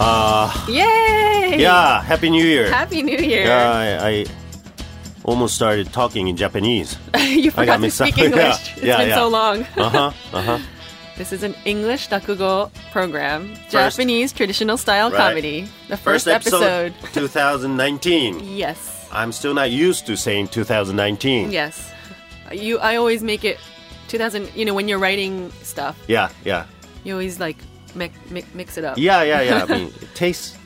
Uh, Yay! yeah, Happy New Year. Happy New Year. Yeah, I, I almost started talking in Japanese. you I got forgot to speak up. English. Yeah, It's yeah, been yeah. so long. Uh huh. Uh huh. This is an English Rakugo program, Japanese traditional style Right. comedy. The first, episode. 2019. Yes. I'm still not used to saying 2019. Yes. You I always make it 2000, you know, when you're writing stuff, Yeah, yeah. you always like mi- mi- mix it up. Yeah, yeah, yeah. I mean, it takes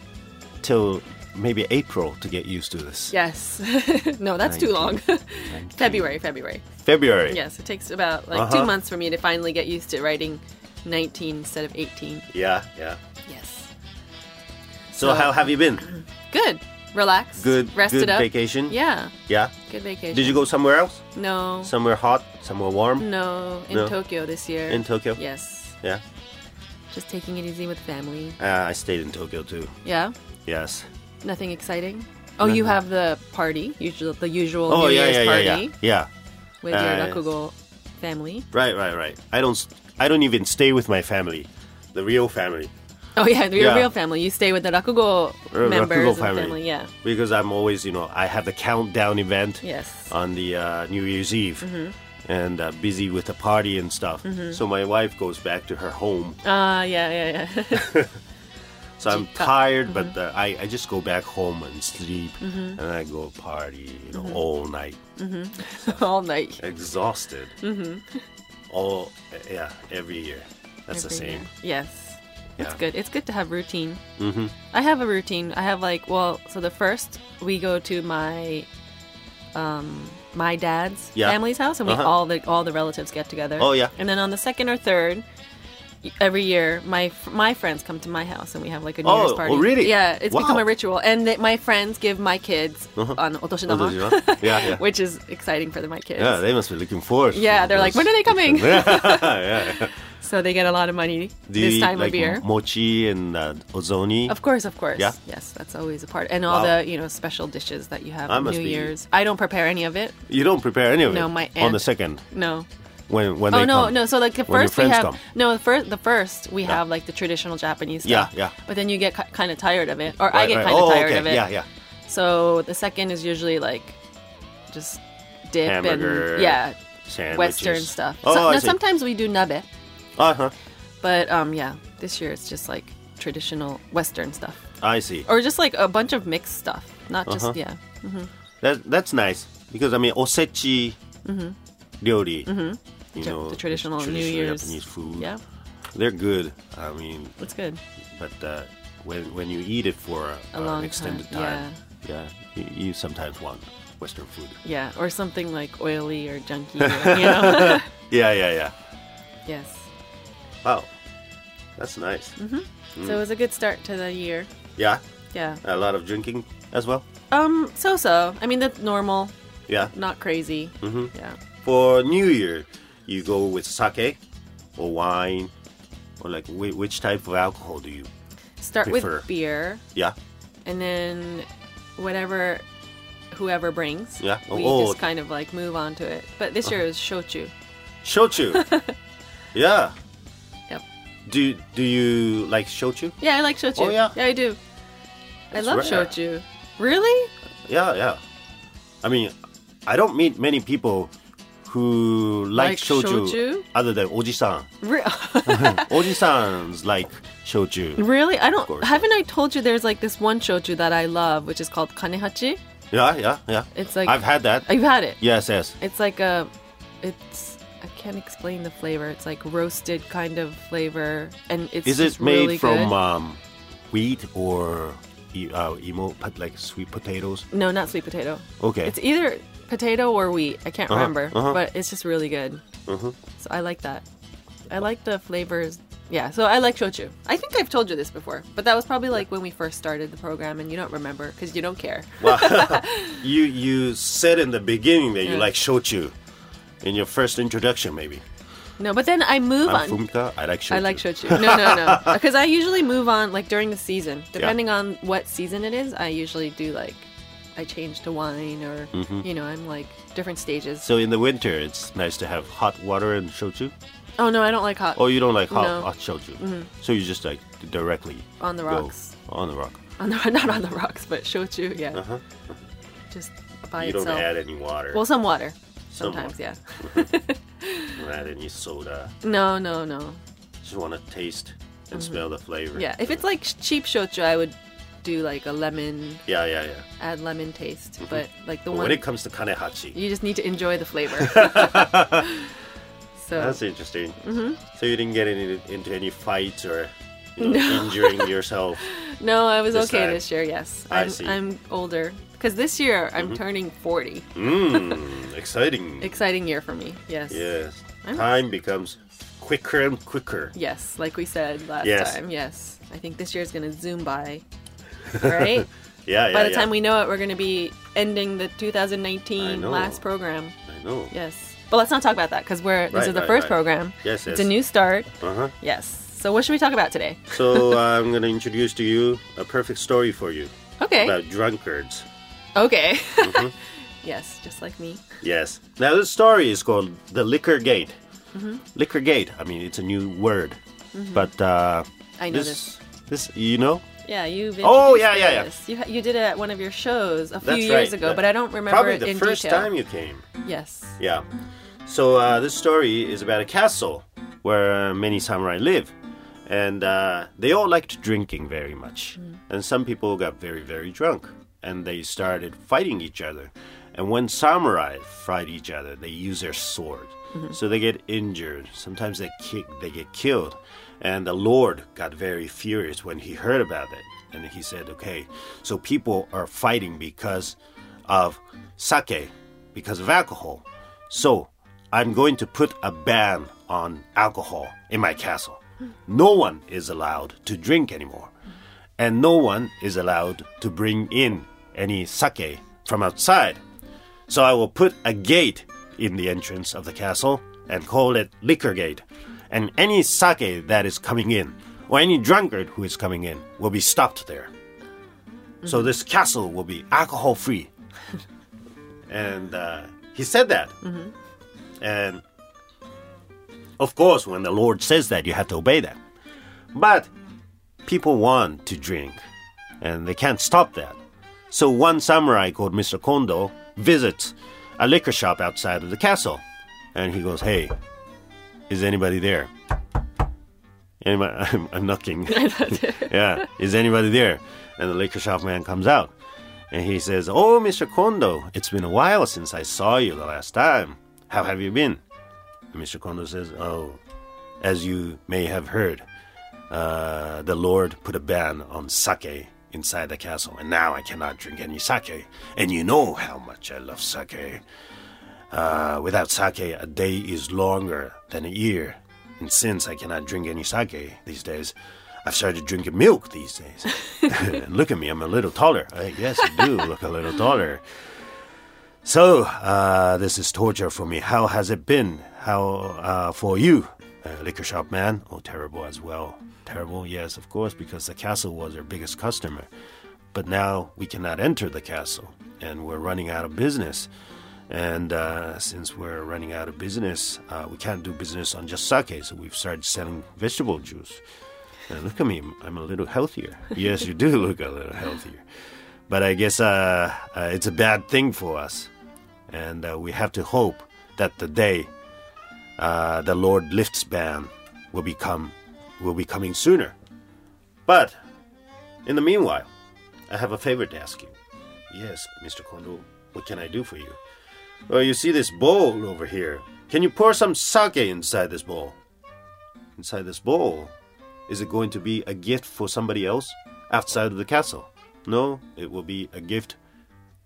till maybe April to get used to this. Yes. no, that's too long. February, February. February. Yes, it takes about like Uh-huh. 2 months for me to finally get used to writing 19 instead of 18. Yeah, yeah. Yes. So, So- how have you been? Good. Relax. Good, Rested good up. vacation. Yeah. Yeah. Good vacation. Did you go somewhere else? No. Somewhere hot, somewhere warm? No, in No. Tokyo this year. In Tokyo? Yes. Yeah. Just taking it easy with family. Uh, I stayed in Tokyo too. Yeah. Yes. Nothing exciting. Oh, you have the party, usual, the usual Oh New yeah, Year's yeah, party yeah, yeah. Yeah. with your Uh, Rakugo family. Right, right, right. I don't. I don't even stay with my family, the real family, Oh yeah, your Yeah. real family. You stay with the Rakugo Uh, members Rakugo family. family. Yeah. because I'm always, you know, I have the countdown event Yes. on the uh, New Year's Eve, Mm-hmm. And uh, busy with the party and stuff. So my wife goes back to her home. Ah, yeah, yeah, yeah. So I'm tired, Mm-hmm. but uh, I, I just go back home and sleep, and I go party, you know, Mm-hmm. all night, All night. exhausted. Mm-hmm. All yeah, every year. That's the same. year. Yes. It's good. It's good to have routine. Mm-hmm. I have a routine. I have like well, so the first we go to my um my dad's Yeah. family's house and we Uh-huh. all the all the relatives get together. Oh, yeah. And then on the second or third every year my my friends come to my house and we have like a New Oh, Year's party. oh, really? Yeah, it's become a ritual and th- my friends give my kids Uh-huh. on otoshidama? Yeah, yeah. which is exciting for the, my kids. Yeah, they must be looking forward. Yeah, they're like, "When are they coming?" yeah, yeah. So they get a lot of money Do you this eat, time like of year. mochi and uh, ozoni? Of course, of course. Yeah? Yes, that's always a part. And all Wow. the, you know, special dishes that you have I on must New be- Year's. I don't prepare any of it. You don't prepare any of No, it my on the aunt- second No. when when Oh they no, come. no. So like the When your first we friends have come. no the first the first we have like the traditional Japanese Yeah, stuff. yeah. But then you get ki- kind of tired of it, or I Right, get right. kind of oh, tired okay. of it. Yeah, yeah. So the second is usually like just dip Hamburger, and yeah, Sandwiches. Western stuff. Oh, so, I now see. sometimes we do nabe, Uh huh. but um yeah, this year it's just like traditional Western stuff, I see. or just like a bunch of mixed stuff, not just Uh-huh. yeah. That that's nice because I mean osechi ryori. You Mm-hmm. Ja- know the traditional New traditional Year's- Japanese food. Yeah, they're good. I mean, it's good. but uh, when when you eat it for a, long an extended time, time, yeah, you, you sometimes want Western food. Yeah, or something like oily or junky. Or, you know? Yeah, yeah, yeah. yes. Wow, that's nice. Mm-hmm. So it was a good start to the year. Yeah, Yeah. a lot of drinking as well. Um. So so. I mean, that's normal. Yeah. Not crazy. Mm-hmm. Yeah. For New Year, you go with sake or wine, or like which type of alcohol do you? Start Prefer. with beer, Yeah, and then whatever whoever brings. Yeah. We Oh, just kind of like move on to it. But this year it was shochu. shochu. yeah. Do do you like shochu? Yeah, I like shochu. Oh, yeah? Yeah, I do. I love rare. shochu. Really? Yeah, yeah. I mean, I don't meet many people who like, Like shochu, shochu? other than oji-san. Re- Oji-sans like shochu. really? I don't. course, haven't I told you there's like this one shochu that I love, which is called kanehachi? Yeah, yeah, yeah. It's like I've had that. You've had it. Yes, yes. It's like a, it's can't explain the flavor. It's like roasted kind of flavor, and it's Is it made really from um, wheat or uh, imo, like sweet potatoes? no, not sweet potato. Okay. It's either potato or wheat. I can't Uh-huh, remember, uh-huh. but it's just really good. Mhm. So I like that. I like the flavors. Yeah, so I like shochu. I think I've told you this before, but that was probably like when we first started the program, and you don't remember because you don't care. Well, you you said in the beginning that you Yeah. like shochu in your first introduction, maybe. No, but then I move I'm on. Fumika. I like shochu. I like shochu. No, no, no. Because I usually move on like during the season. Depending on what season it is, I usually do like I change to wine or you know I'm like different stages. So in the winter, it's nice to have hot water and shochu. Oh no, I don't like hot Oh, you don't like hot, No. Mm-hmm. shochu. So you just like directly on the rocks. on the rock. On the not on the rocks, but shochu, yeah. Uh-huh. Just by You don't add any water. well, some water. Some Sometimes, yeah. don't add any soda. No, no, no. Just want to taste and mm-hmm. smell the flavor. Yeah, if it's like cheap shochu, I would do like a lemon, Yeah, yeah, yeah. add lemon taste. Mm-hmm. But like the one, when it comes to kanehachi, you just need to enjoy the flavor. so that's interesting. Mm-hmm. So you didn't get any, into any fights or you know, No. injuring yourself. no, I was This okay time. this year. Yes, I I'm, see. I'm older because this year I'm turning 40. Mmm, exciting. Exciting year for me. Yes. Yes. I'm- Time becomes quicker and quicker. Yes, like we said last Yes. time. Yes. I think this year is going to zoom by. Right? Yeah, yeah. by the yeah. time we know it, we're going to be ending the 2019 last program. I know. Yes. But let's not talk about that because we're this Right, is the right, first right. program. Yes, yes. It's a new start. Uh huh. Yes. So what should we talk about today? So I'm going to introduce to you a perfect story for you Okay. about drunkards. Okay. Mm-hmm. yes, just like me. Yes. Now this story is called the Liquor Gate. Mm-hmm. Liquor Gate. I mean, it's a new word, but uh, I know this, this you know. Yeah, you've Oh, yeah, yeah, yeah. this. You you did it at one of your shows a few That's years right. ago, That- but I don't remember Probably the first detail. time you came. Yes. Yeah. So uh, this story is about a castle where uh, many samurai live, and uh, they all liked drinking very much. And some people got very, very drunk, and they started fighting each other. And when samurai fight each other, they use their sword, mm-hmm. so they get injured. Sometimes they kick, they get killed. And the Lord got very furious when he heard about it, and he said, "Okay, so people are fighting because of sake, because of alcohol." So, I'm going to put a ban on alcohol in my castle. Hmm. No one is allowed to drink anymore. And no one is allowed to bring in any sake from outside. So, I will put a gate in the entrance of the castle and call it Liquor Gate. And any sake that is coming in, or any drunkard who is coming in, will be stopped there. So, this castle will be alcohol free. and uh, he said that. And of course, when the Lord says that, you have to obey that. But people want to drink, and they can't stop that. So one samurai called Mr. Kondo visits a liquor shop outside of the castle, and he goes, "Hey, is anybody there?" Anybody? I'm, I'm knocking. yeah, is anybody there? And the liquor shop man comes out, and he says, "Oh, Mr. Kondo, it's been a while since I saw you the last time. How have you been?" And Mr. Kondo says, "Oh, as you may have heard, uh, the Lord put a ban on sake inside the castle, and now I cannot drink any sake. And you know how much I love sake. Uh, without sake, a day is longer than a year. And since I cannot drink any sake these days, I've started drinking milk these days. and look at me, I'm a little taller. Uh, yes, I do look a little taller. So, uh, this is torture for me. How has it been? How uh, for you, uh, liquor shop man? Oh, terrible as well. Terrible, yes, of course, because the castle was our biggest customer. But now we cannot enter the castle, and we're running out of business. And uh, since we're running out of business, uh, we can't do business on just sake, so we've started selling vegetable juice. And look at me, I'm- a little healthier. yes, you do look a little healthier. But I guess uh, uh, it's a bad thing for us. And uh, we have to hope that the day uh, the Lord lifts ban will become will be coming sooner. But in the meanwhile, I have a favor to ask you. Yes, Mr. Kondo, what can I do for you? Well, you see this bowl over here. Can you pour some sake inside this bowl? Inside this bowl? Is it going to be a gift for somebody else outside of the castle? No, it will be a gift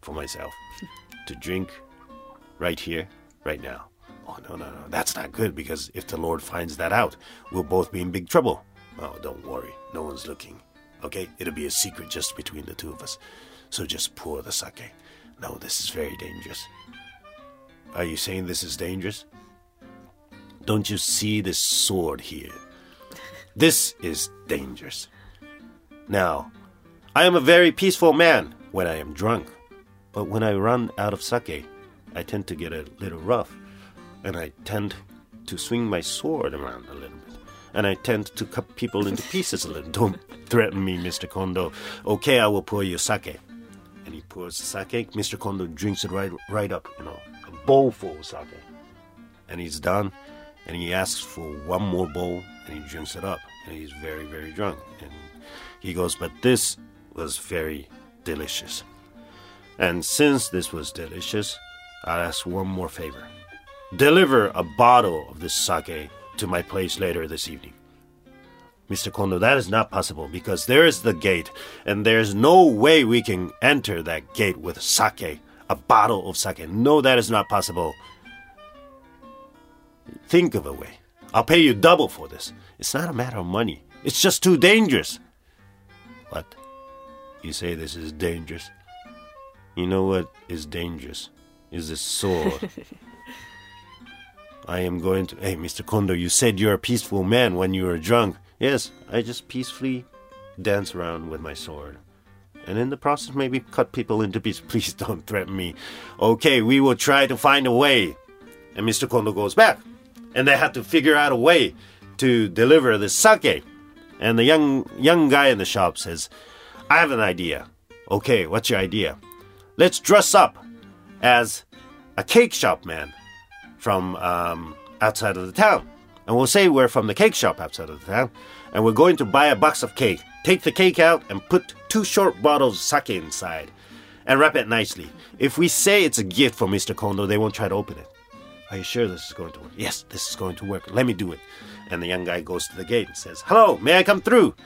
for myself to drink right here, right now. Oh, no, no, no. That's not good because if the Lord finds that out, we'll both be in big trouble. Oh, don't worry. No one's looking. Okay? It'll be a secret just between the two of us. So just pour the sake. No, this is very dangerous. Are you saying this is dangerous? Don't you see this sword here? This is dangerous. Now, I am a very peaceful man when I am drunk, but when I run out of sake, I tend to get a little rough, and I tend to swing my sword around a little bit. And I tend to cut people into pieces a little. Don't threaten me, Mr. Kondo. Okay, I will pour you sake. And he pours sake. Mr. Kondo drinks it right, right up, you know, a bowl full of sake. And he's done. And he asks for one more bowl and he drinks it up. And he's very, very drunk. And he goes, But this was very delicious. And since this was delicious, I'll ask one more favor. Deliver a bottle of this sake to my place later this evening. Mr. Kondo, that is not possible because there is the gate, and there's no way we can enter that gate with sake, a bottle of sake. No, that is not possible. Think of a way. I'll pay you double for this. It's not a matter of money, it's just too dangerous. What? You say this is dangerous? You know what is dangerous? Is this sword. I am going to. Hey, Mr. Kondo, you said you're a peaceful man when you were drunk. Yes, I just peacefully dance around with my sword. And in the process, maybe cut people into pieces. Please don't threaten me. Okay, we will try to find a way. And Mr. Kondo goes back. And they have to figure out a way to deliver the sake. And the young young guy in the shop says, I have an idea. Okay, what's your idea? Let's dress up as a cake shop man from um, outside of the town. And we'll say we're from the cake shop outside of the town, and we're going to buy a box of cake. Take the cake out and put two short bottles of sake inside, and wrap it nicely. If we say it's a gift for Mr. Kondo, they won't try to open it. Are you sure this is going to work? Yes, this is going to work. Let me do it. And the young guy goes to the gate and says, Hello, may I come through?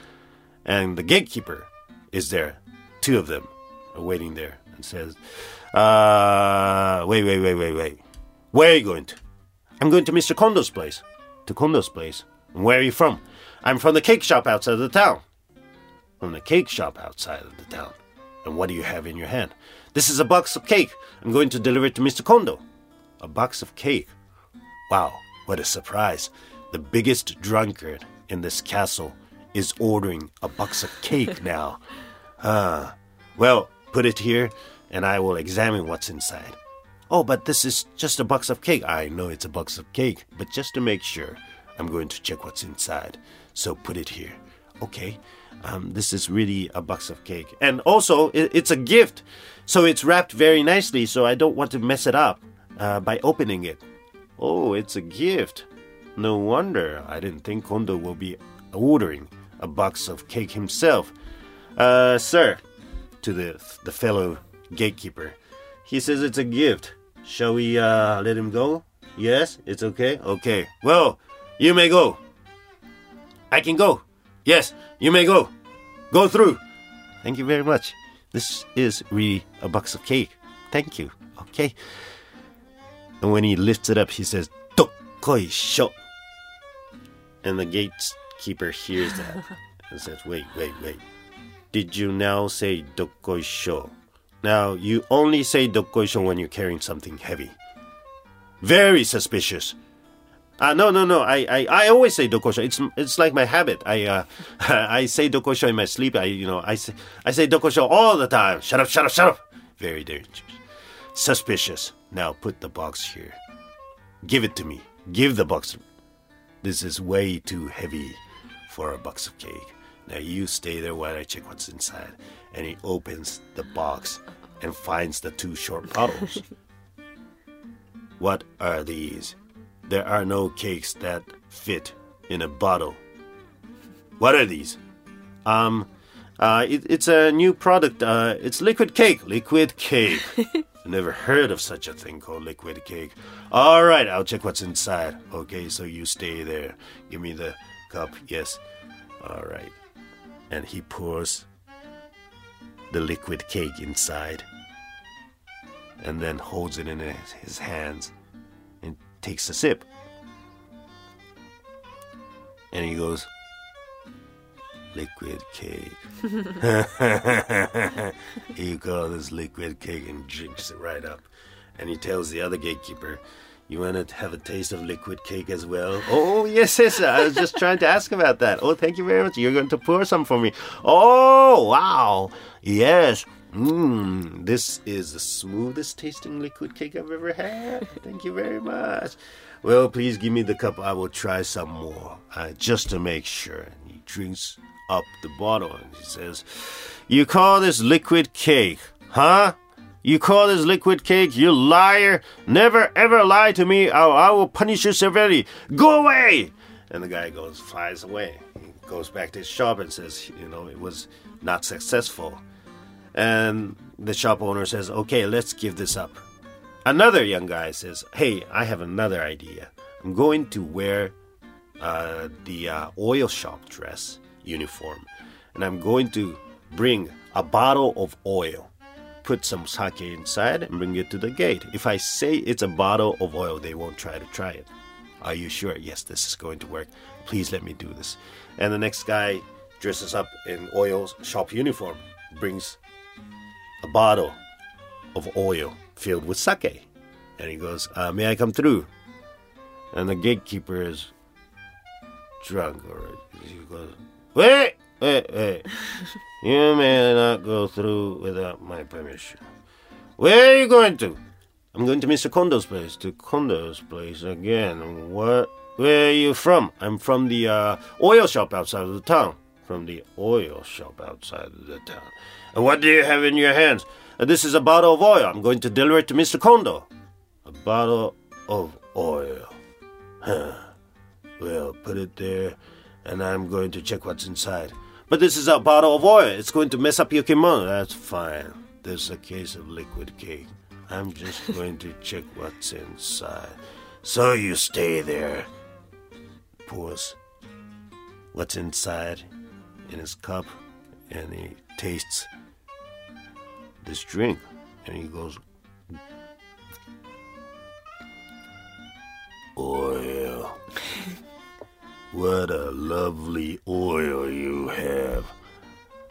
And the gatekeeper is there. Two of them are waiting there and says, uh, wait, wait, wait, wait, wait. Where are you going to? I'm going to Mr. Kondo's place. To Kondo's place? And where are you from? I'm from the cake shop outside of the town. From the cake shop outside of the town. And what do you have in your hand? This is a box of cake. I'm going to deliver it to Mr. Kondo. A box of cake. Wow, what a surprise. The biggest drunkard in this castle is ordering a box of cake now. Ah, well, put it here and I will examine what's inside. Oh, but this is just a box of cake. I know it's a box of cake, but just to make sure, I'm going to check what's inside. So put it here. Okay, um, this is really a box of cake. And also, it, it's a gift. So it's wrapped very nicely, so I don't want to mess it up uh, by opening it. Oh, it's a gift. No wonder I didn't think Kondo will be ordering a box of cake himself. Uh, sir, to the, the fellow gatekeeper. He says it's a gift. Shall we uh, let him go? Yes, it's okay. Okay. Well, you may go. I can go. Yes, you may go. Go through. Thank you very much. This is really a box of cake. Thank you. Okay. And when he lifts it up, he says, Dokkoi And the gatekeeper hears that and says, Wait, wait, wait. Did you now say Dokkoi now, you only say dokkoisho when you're carrying something heavy. Very suspicious. Uh, no, no, no. I, I, I always say dokkoisho. It's it's like my habit. I uh, I say dokkoisho in my sleep. I you know I say I say dokkoisho all the time. Shut up, shut up, shut up. Very dangerous. Suspicious. Now put the box here. Give it to me. Give the box. This is way too heavy for a box of cake. Now you stay there while I check what's inside. And he opens the box and finds the two short bottles. what are these? There are no cakes that fit in a bottle. What are these? Um, uh, it, it's a new product. Uh, it's liquid cake. Liquid cake. Never heard of such a thing called liquid cake. All right, I'll check what's inside. Okay, so you stay there. Give me the cup. Yes. All right and he pours the liquid cake inside and then holds it in his hands and takes a sip. And he goes, Liquid cake. he calls this liquid cake and drinks it right up. And he tells the other gatekeeper, you want to have a taste of liquid cake as well? Oh, yes, yes. I was just trying to ask about that. Oh, thank you very much. You're going to pour some for me. Oh, wow. Yes. Mmm, this is the smoothest tasting liquid cake I've ever had. Thank you very much. Well, please give me the cup. I will try some more, uh, just to make sure. And he drinks up the bottle and he says, You call this liquid cake, huh? You call this liquid cake, you liar! Never ever lie to me, or I will punish you severely. Go away! And the guy goes, flies away. He goes back to his shop and says, You know, it was not successful. And the shop owner says, Okay, let's give this up. Another young guy says, Hey, I have another idea. I'm going to wear uh, the uh, oil shop dress uniform, and I'm going to bring a bottle of oil, put some sake inside, and bring it to the gate. If I say it's a bottle of oil, they won't try to try it. Are you sure? Yes, this is going to work. Please let me do this. And the next guy dresses up in oil shop uniform, brings a bottle of oil filled with sake. And he goes, uh, May I come through? And the gatekeeper is drunk, or he goes, Wait, wait, wait. you may not go through without my permission. Where are you going to? I'm going to Mr. Kondo's place. To Kondo's place again. What? Where are you from? I'm from the uh, oil shop outside of the town. From the oil shop outside of the town. And what do you have in your hands? Uh, this is a bottle of oil. I'm going to deliver it to Mr. Kondo. A bottle of oil. Huh. Well, put it there, and I'm going to check what's inside. But this is a bottle of oil. It's going to mess up your kimono. That's fine. There's a case of liquid cake. I'm just going to check what's inside. So you stay there. Pours what's inside in his cup, and he tastes this drink, and he goes, Oil. What a lovely oil you have.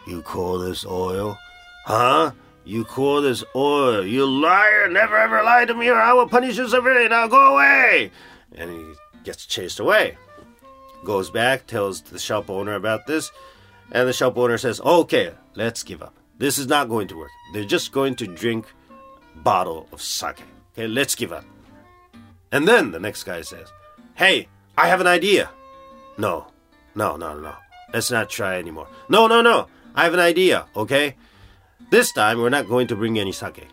You call this oil? Huh? You call this oil? You liar! Never ever lie to me or I will punish you severely. Now go away! And he gets chased away. Goes back, tells the shop owner about this, and the shop owner says, Okay, let's give up. This is not going to work. They're just going to drink bottle of sake. Okay, let's give up. And then the next guy says, Hey, I have an idea. No, no, no, no. Let's not try anymore. No, no, no. I have an idea, okay? This time we're not going to bring any sake.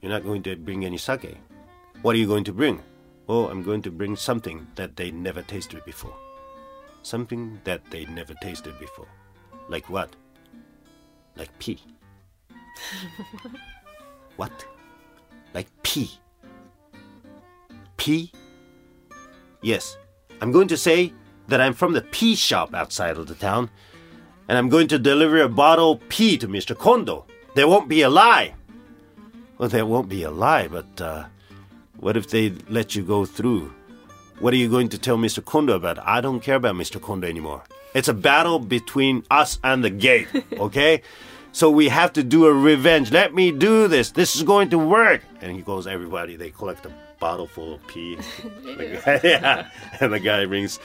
You're not going to bring any sake. What are you going to bring? Oh, I'm going to bring something that they never tasted before. Something that they never tasted before. Like what? Like pee. what? Like pee. Pea? Yes, I'm going to say that I'm from the pea shop outside of the town, and I'm going to deliver a bottle of pea to Mr. Kondo. There won't be a lie. Well, there won't be a lie, but uh, what if they let you go through? What are you going to tell Mr. Kondo about? I don't care about Mr. Kondo anymore. It's a battle between us and the gate, okay? so we have to do a revenge. Let me do this. This is going to work. And he goes, everybody, they collect a bottle full of pee. yeah. And the guy brings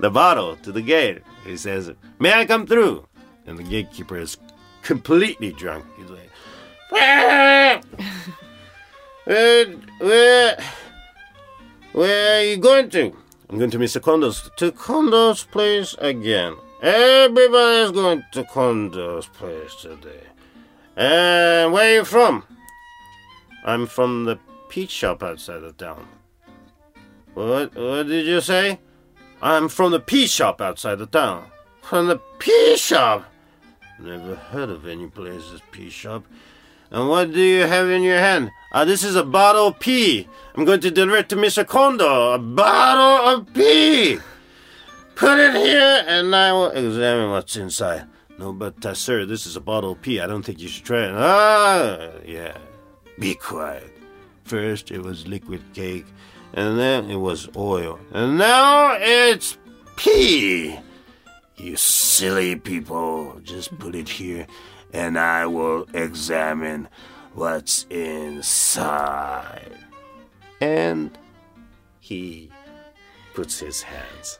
the bottle to the gate. He says, May I come through? And the gatekeeper is completely drunk. He's like, where, where, where are you going to? I'm going to Mr. Kondo's. To Kondo's place again. Everybody's going to Kondo's place today. And where are you from? I'm from the peach shop outside of town. What, what did you say? I'm from the pea shop outside the town. From the pea shop? Never heard of any place as pea shop. And what do you have in your hand? Ah, this is a bottle of pea. I'm going to deliver it to Mr. Kondo. A bottle of pea. Put it here, and I will examine what's inside. No, but uh, sir, this is a bottle of pea. I don't think you should try it. Ah, yeah. Be quiet. First, it was liquid cake, and then it was oil, and now it's pea. You silly people, just put it here, and I will examine what's inside. And he puts his hands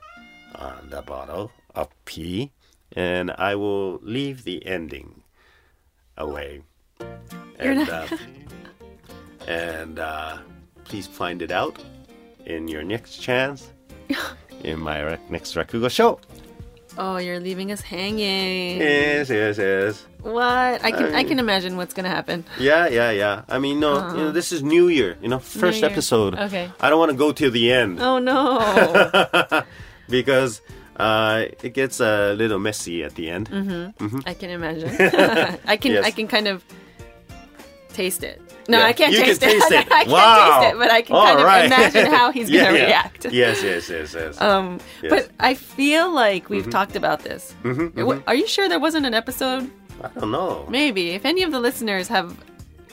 on the bottle of pea, and I will leave the ending away. You're And, not- uh, and uh, please find it out in your next chance in my ra- next rakugo show. Oh, you're leaving us hanging. Yes, yes, yes. What? I can I, I- can imagine what's gonna happen. Yeah, yeah, yeah. I mean, no, you know, this is New Year. You know, first Year. episode. Okay. I don't want to go till the end Oh no. because uh, it gets a little messy at the end. Mm-hmm. I can imagine. I can Yes. I can kind of taste it. No, Yeah, I can't you taste can it. taste it. I can't wow. taste it, but I can All kind right. of imagine how he's Yeah, gonna yeah. react. Yes, yes, yes, yes. Um, Yes. but I feel like we've Mm-hmm. talked about this. W- Are you sure there wasn't an episode? I don't know. Maybe. If any of the listeners have,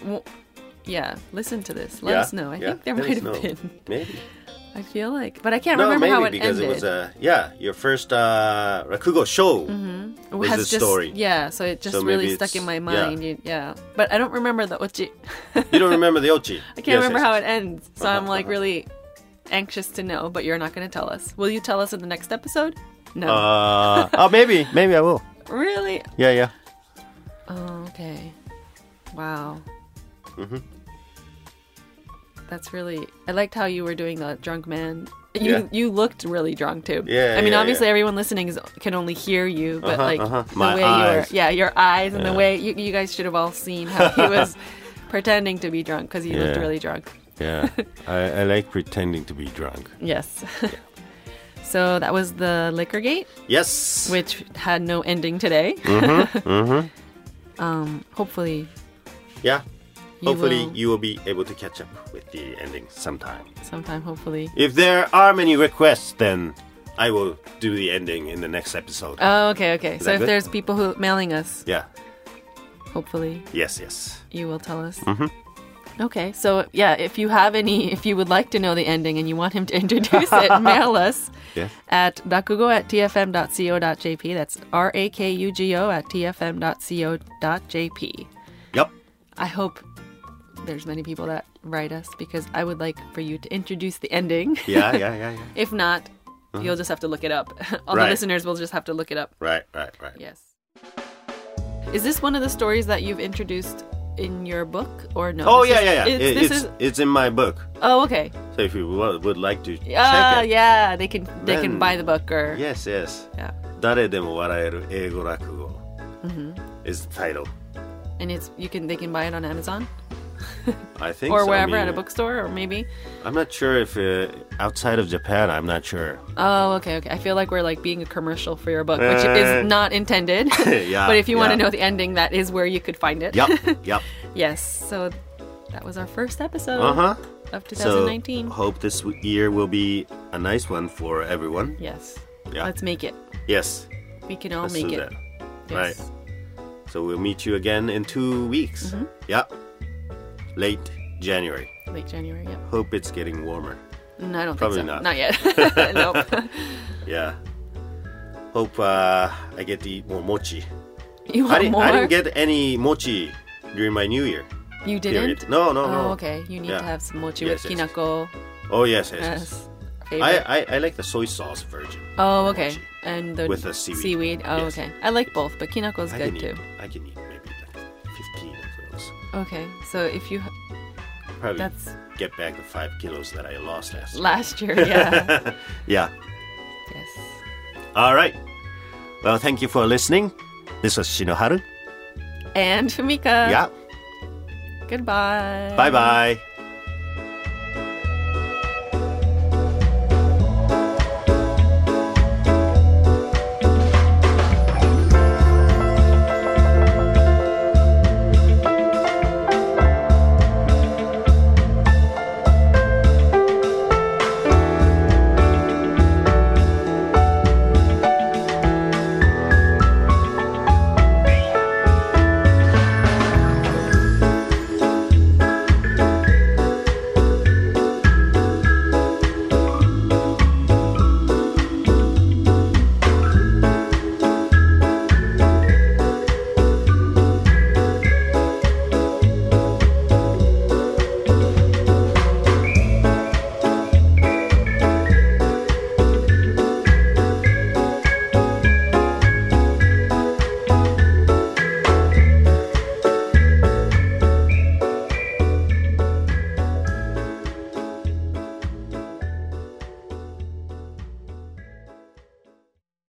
w- yeah, listen to this. Let us know. I think there might have know. been. Maybe. I feel like, but I can't No, remember maybe how it because ended. it was a yeah your first uh, rakugo show. It was just, story. Yeah, so it just So really stuck in my mind. Yeah. yeah, but I don't remember the ochi. You don't remember the ochi? I can't remember how it ends, so I'm like uh-huh. really anxious to know. But you're not going to tell us. Will you tell us in the next episode? No. Uh, oh, maybe, maybe I will. really? Yeah, yeah. Oh, okay. Wow. Mm-hmm. That's really. I liked how you were doing the drunk man. You Yeah. you looked really drunk too. Yeah, I mean, yeah, obviously yeah. everyone listening is, can only hear you, but Uh-huh, like uh-huh. the My way eyes. you were, yeah, your eyes and the way you, you guys should have all seen how he was pretending to be drunk because he looked really drunk. Yeah, I, I like pretending to be drunk. Yes. so that was the liquor gate, Yes. which had no ending today. Mm-hmm. Um, hopefully, Yeah. You Hopefully, will- you will be able to catch up with the ending sometime. sometime, hopefully. If there are many requests, then I will do the ending in the next episode. Oh, okay, okay. so if good? there's people who mailing us, yeah. hopefully Yes. Yes. you will tell us. Mm -hmm. Okay, so yeah, if you have any, if you would like to know the ending and you want him to introduce it, mail us Yeah. at rakugo at tfm.co.jp. That's R A K U G O at tfm.co.jp. Yep. I hope there's many people that write us because I would like for you to introduce the ending. Yeah. Yeah. Yeah. Yeah. if not, you'll just have to look it up. All the Right. listeners will just have to look it up. Right. Right. Right. Yes. Is this one of the stories that you've introduced in your book or no? Oh This yeah, is- yeah, yeah. It's, It- this it's is it's in my book. oh okay. So if you wo- would like to check Ah it, yeah, they can they can Then- buy the book or yes, yes. yeah, 誰でも笑える英語落語 is the title. and it's you can they can buy it on Amazon I think or so. I wherever at a bookstore or maybe. I'm not sure if uh, outside of Japan. I'm not sure. Oh okay okay. I feel like we're like being a commercial for your book, which is not intended. yeah, but if you want to know the ending, that is where you could find it. Yep, yep. yes. So that was our first episode Uh huh. of 2019. So 2019. hope this year will be a nice one for everyone. yes. Yeah. Let's make it. Yes. We can all Let's make do it. that. Yes. Right. So we'll meet you again in two weeks. Mm-hmm. Yeah. Late January. Late January. Yep. Hope it's getting warmer. No, I don't Probably think so. not. Not yet. nope. Yeah. Hope uh, I get to eat more mochi. You I want didn't, more? I didn't get any mochi during my New Year you didn't? period. No, no, no. Oh, okay. You need Yeah. to have some mochi Yes, with yes. kinako Oh yes, yes. yes. I. I I like the soy sauce version. oh, okay. mochi. And the With the seaweed. Oh, Yes. okay. I like both, but kinako is I good can too. I can eat Okay. So if you Probably that's get back the five kilos that I lost last. year. last year, yeah. Yeah. yes. All right. Well, thank you for listening. This was Shinoharu. And Fumika. yeah. Goodbye. Bye bye.